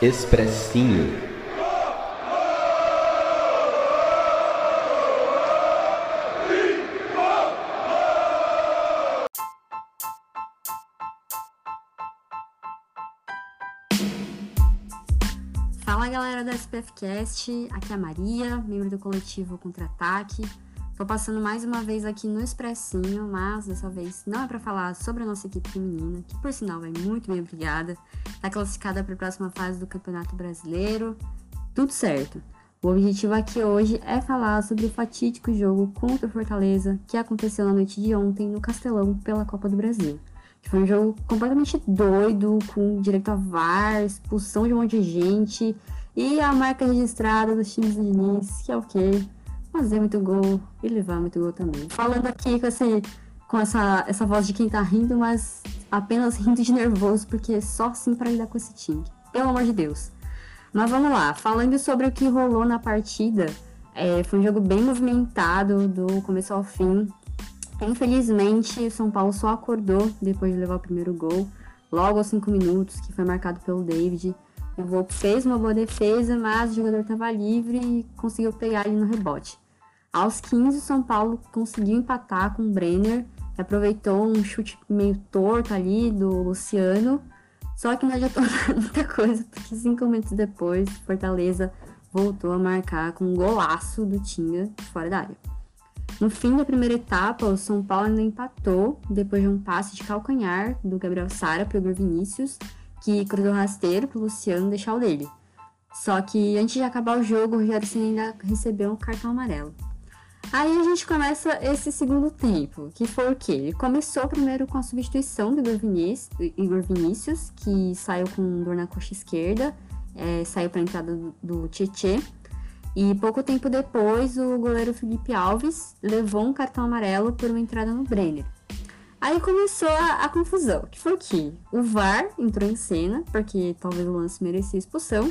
Expressinho. Fala galera da SPFcast, aqui é a Maria, membro do coletivo Contra-Ataque. Tô passando mais uma vez aqui no Expressinho, mas dessa vez não é para falar sobre a nossa equipe feminina, que por sinal é muito bem obrigada, tá classificada para a próxima fase do Campeonato Brasileiro. Tudo certo. O objetivo aqui hoje é falar sobre o fatídico jogo contra o Fortaleza que aconteceu na noite de ontem no Castelão pela Copa do Brasil. Que foi um jogo completamente doido, com direito a VAR, expulsão de um monte de gente e a marca registrada dos times do Diniz, que é o quê? Fazer muito gol e levar muito gol também. Falando aqui com, esse, com essa, essa voz de quem tá rindo, mas apenas rindo de nervoso, porque é só assim para lidar com esse time. Pelo amor de Deus. Mas vamos lá, falando sobre o que rolou na partida, é, foi um jogo bem movimentado do começo ao fim. Infelizmente, o São Paulo só acordou depois de levar o primeiro gol, logo aos 5 minutos, que foi marcado pelo David. O Volpe fez uma boa defesa, mas o jogador estava livre e conseguiu pegar ele no rebote. Aos 15, o São Paulo conseguiu empatar com o Brenner, que aproveitou um chute meio torto ali do Luciano. Só que não adiantou muita coisa, porque cinco minutos depois, Fortaleza voltou a marcar com um golaço do Tinga fora da área. No fim da primeira etapa, o São Paulo ainda empatou depois de um passe de calcanhar do Gabriel Sara para o Vinícius, que cruzou rasteiro para o Luciano deixar o dele. Só que antes de acabar o jogo, o Rogério Senna ainda recebeu um cartão amarelo. Aí a gente começa esse segundo tempo, que foi o quê? Ele começou primeiro com a substituição do Igor Vinícius que saiu com dor na coxa esquerda, é, saiu para a entrada do, do Tietê. E pouco tempo depois, o goleiro Felipe Alves levou um cartão amarelo por uma entrada no Brenner. Aí começou a, a confusão, que foi que o VAR entrou em cena, porque talvez o lance merecia expulsão,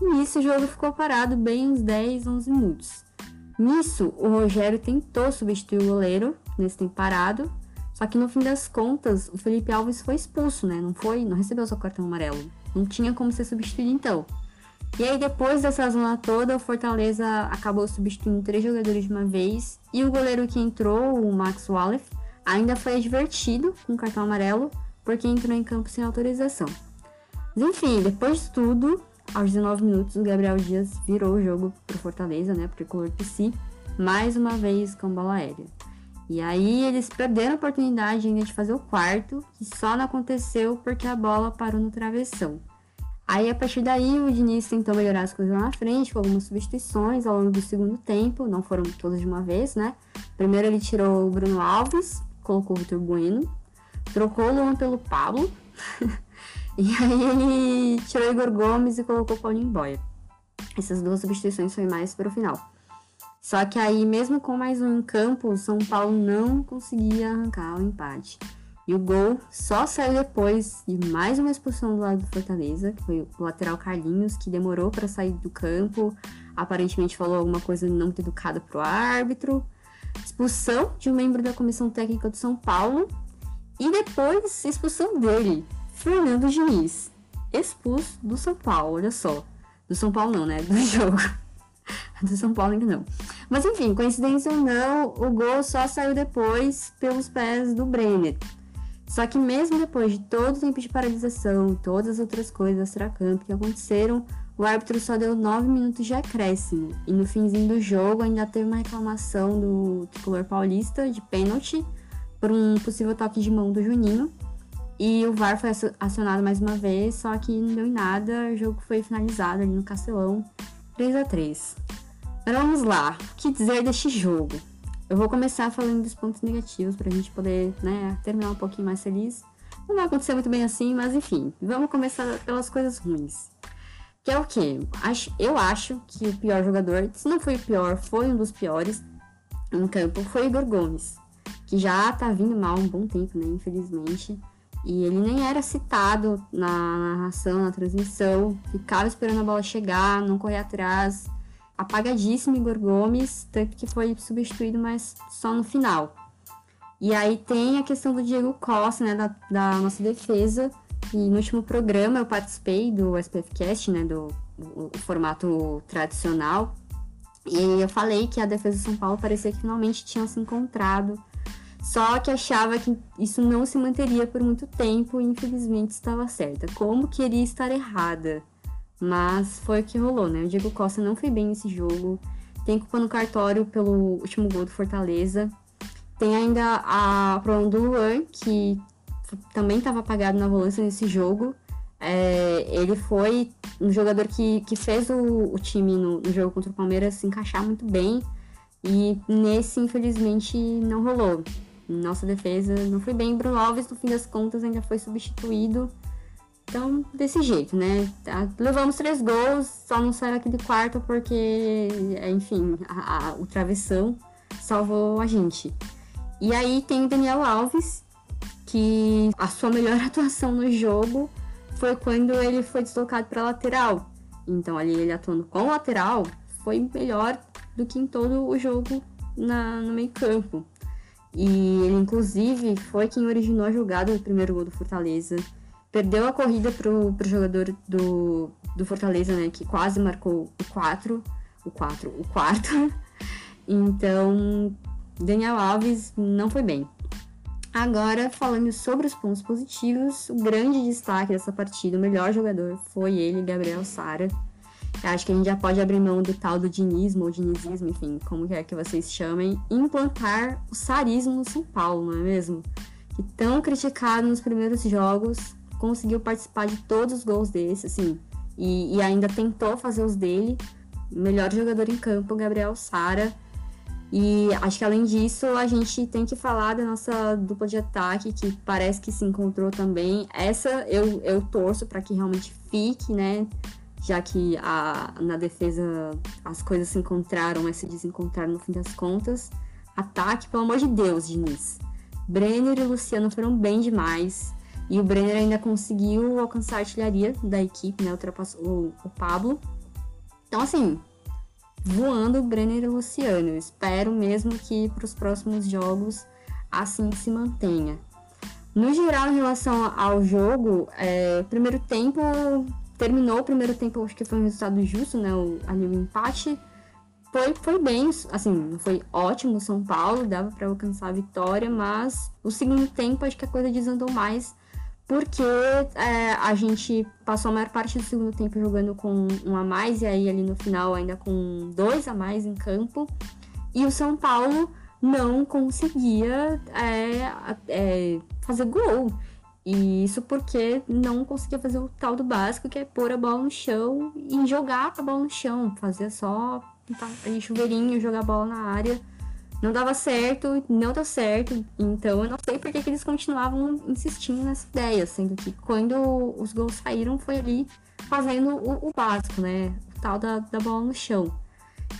e nisso o jogo ficou parado bem uns 10, 11 minutos. Nisso, o Rogério tentou substituir o goleiro nesse tempo parado, só que no fim das contas, o Felipe Alves foi expulso, né? Não foi, não recebeu seu cartão amarelo. Não tinha como ser substituído então. E aí depois dessa zona toda, o Fortaleza acabou substituindo três jogadores de uma vez e o goleiro que entrou, o Max Wallace, ainda foi advertido com cartão amarelo porque entrou em campo sem autorização. Mas enfim, depois de tudo, aos 19 minutos, o Gabriel Dias virou o jogo pro Fortaleza, né, pro tricolor PC, mais uma vez com bola aérea. E aí eles perderam a oportunidade ainda de fazer o quarto, que só não aconteceu porque a bola parou no travessão. Aí a partir daí o Diniz tentou melhorar as coisas lá na frente, com algumas substituições ao longo do segundo tempo, não foram todas de uma vez, né? Primeiro ele tirou o Bruno Alves, colocou o Vitor Bueno, trocou o Luan pelo Pablo, e aí ele tirou Igor Gomes e colocou o Paulinho Boia. Essas duas substituições foi mais para o final. Só que aí, mesmo com mais um em campo, o São Paulo não conseguia arrancar o empate. E o gol só saiu depois de mais uma expulsão do lado do Fortaleza, que foi o lateral Carlinhos, que demorou para sair do campo, aparentemente falou alguma coisa não muito educada pro árbitro. Expulsão de um membro da comissão técnica do São Paulo. E depois, expulsão dele, Fernando Diniz, expulso do São Paulo, olha só. Do São Paulo não, né? Do jogo. do São Paulo ainda não. Mas enfim, coincidência ou não, o gol só saiu depois pelos pés do Brenner. Só que mesmo depois de todo o tempo de paralisação, todas as outras coisas extra-campo que aconteceram, o árbitro só deu 9 minutos de acréscimo. E no finzinho do jogo ainda teve uma reclamação do tricolor paulista de pênalti por um possível toque de mão do Juninho. E o VAR foi acionado mais uma vez, só que não deu em nada, o jogo foi finalizado ali no Castelão, 3 a 3 Mas vamos lá, o que dizer deste jogo? Eu vou começar falando dos pontos negativos pra gente poder, né, terminar um pouquinho mais feliz. Não vai acontecer muito bem assim, mas enfim, vamos começar pelas coisas ruins. Que é o quê? Eu acho que o pior jogador, se não foi o pior, foi um dos piores em campo, foi Igor Gomes, que já tá vindo mal um bom tempo, né, infelizmente. E ele nem era citado na narração, na transmissão, ficava esperando a bola chegar, não correr atrás. Apagadíssimo Igor Gomes, tanto que foi substituído, mas só no final. E aí tem a questão do Diego Costa, né, da, da nossa defesa, E no último programa eu participei do SPFcast, né, do o, o formato tradicional, e eu falei que a defesa de São Paulo parecia que finalmente tinha se encontrado, só que achava que isso não se manteria por muito tempo e infelizmente estava certa. Como queria estar errada? Mas foi o que rolou, né? O Diego Costa não foi bem nesse jogo. Tem culpa no cartório pelo último gol do Fortaleza. Tem ainda a problema do Luan, que também estava apagado na volância nesse jogo. É, ele foi um jogador que, que fez o, o time no, no, jogo contra o Palmeiras se encaixar muito bem. E nesse, infelizmente, não rolou. Nossa defesa não foi bem. Bruno Alves, no fim das contas, ainda foi substituído. Então, desse jeito, né? Tá, levamos três gols, só não saiu aquele quarto porque, enfim, a, a, o travessão salvou a gente. E aí tem o Daniel Alves, que a sua melhor atuação no jogo foi quando ele foi deslocado para lateral. Então ali ele atuando com lateral foi melhor do que em todo o jogo na, no meio campo. E ele inclusive foi quem originou a jogada do primeiro gol do Fortaleza. Perdeu a corrida pro, pro jogador do, do Fortaleza, né? Que quase marcou o 4. O 4, o quarto. Então, Daniel Alves não foi bem. Agora, falando sobre os pontos positivos, o grande destaque dessa partida, o melhor jogador foi ele, Gabriel Sara. Acho que a gente já pode abrir mão do tal do dinismo ou dinizismo, enfim, como quer que vocês chamem, e implantar o sarismo no São Paulo, não é mesmo? Que tão criticado nos primeiros jogos, conseguiu participar de todos os gols desse, assim, e, e ainda tentou fazer os dele. Melhor jogador em campo, Gabriel Sara e acho que além disso, a gente tem que falar da nossa dupla de ataque, que parece que se encontrou também. Essa eu, eu torço para que realmente fique, né? Já que a, na defesa as coisas se encontraram, mas se desencontraram no fim das contas. Ataque, pelo amor de Deus, Diniz. Brenner e Luciano foram bem demais. E o Brenner ainda conseguiu alcançar a artilharia da equipe, né? Ultrapassou o, o Pablo. Então, assim, voando Brenner e Luciano. Eu espero mesmo que para os próximos jogos assim se mantenha. No geral, em relação ao jogo, é, primeiro tempo terminou o primeiro tempo, acho que foi um resultado justo, né? O, ali o empate foi, foi bem, assim, foi ótimo São Paulo, dava para alcançar a vitória, mas o segundo tempo acho que a coisa desandou mais porque é, a gente passou a maior parte do segundo tempo jogando com um a mais e aí ali no final ainda com dois a mais em campo. E o São Paulo não conseguia é, é, fazer gol. E isso porque não conseguia fazer o tal do básico que é pôr a bola no chão e jogar a bola no chão. Fazer só tá, chuveirinho jogar a bola na área não dava certo, não deu certo. Então eu não sei por que, que eles continuavam insistindo nessa ideia, sendo que quando os gols saíram foi ali fazendo o, o básico, né? O tal da, da bola no chão.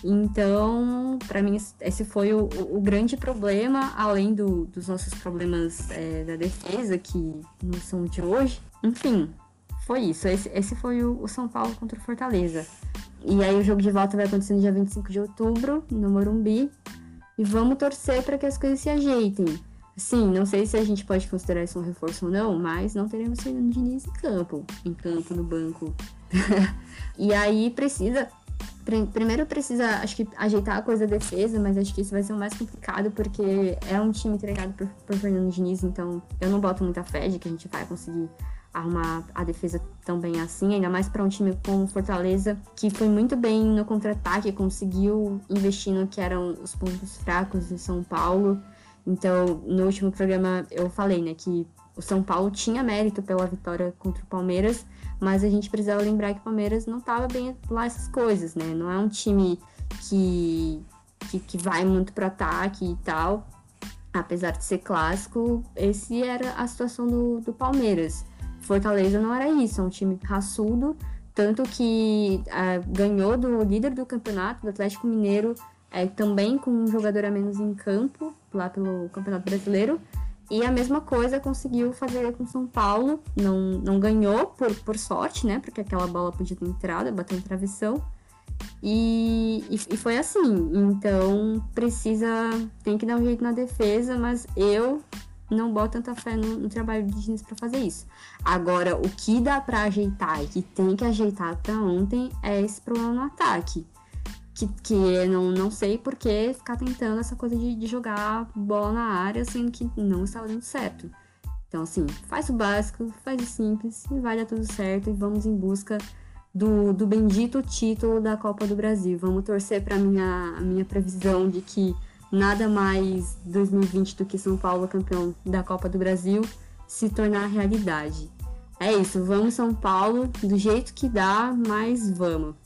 Então, para mim, esse foi o, o, grande problema, além do, dos nossos problemas é, da defesa, que não são de hoje. Enfim, foi isso. Esse, esse foi o, o, São Paulo contra o Fortaleza. E aí o jogo de volta vai acontecer no dia 25 de outubro, no Morumbi e vamos torcer para que as coisas se ajeitem. Sim, não sei se a gente pode considerar isso um reforço ou não, mas não teremos Fernando Diniz em campo, em campo, no banco. e aí precisa, primeiro precisa, acho que ajeitar a coisa da defesa, mas acho que isso vai ser o mais complicado porque é um time treinado por, por Fernando Diniz, então eu não boto muita fé de que a gente vai conseguir arrumar a defesa tão bem assim, ainda mais para um time como Fortaleza, que foi muito bem no contra-ataque, conseguiu investir no que eram os pontos fracos do São Paulo. Então, no último programa eu falei, né, que o São Paulo tinha mérito pela vitória contra o Palmeiras, mas a gente precisava lembrar que o Palmeiras não estava bem lá essas coisas, né? Não é um time que, que, que vai muito para ataque e tal. Apesar de ser clássico, esse era a situação do, do Palmeiras. Fortaleza não era isso, é um time raçudo, tanto que é, ganhou do líder do campeonato, do Atlético Mineiro, é, também com um jogador a menos em campo, lá pelo Campeonato Brasileiro. E a mesma coisa conseguiu fazer com São Paulo. Não, não ganhou por, por sorte, né? Porque aquela bola podia ter entrado, bateu em travessão. E, e, e, foi assim. Então precisa. Tem que dar um jeito na defesa, mas eu não boto tanta fé no, no trabalho do Diniz para fazer isso. Agora, o que dá para ajeitar e que tem que ajeitar para ontem é esse problema no ataque. Que, que não, não sei por que ficar tentando essa coisa de, de jogar bola na área, sendo que não estava dando certo. Então, assim, faz o básico, faz o simples e vai dar tudo certo e vamos em busca do, do bendito título da Copa do Brasil. Vamos torcer para minha minha previsão de que nada mais 2020 do que São Paulo campeão da Copa do Brasil se tornar realidade. É isso, vamos São Paulo, do jeito que dá, mas vamos.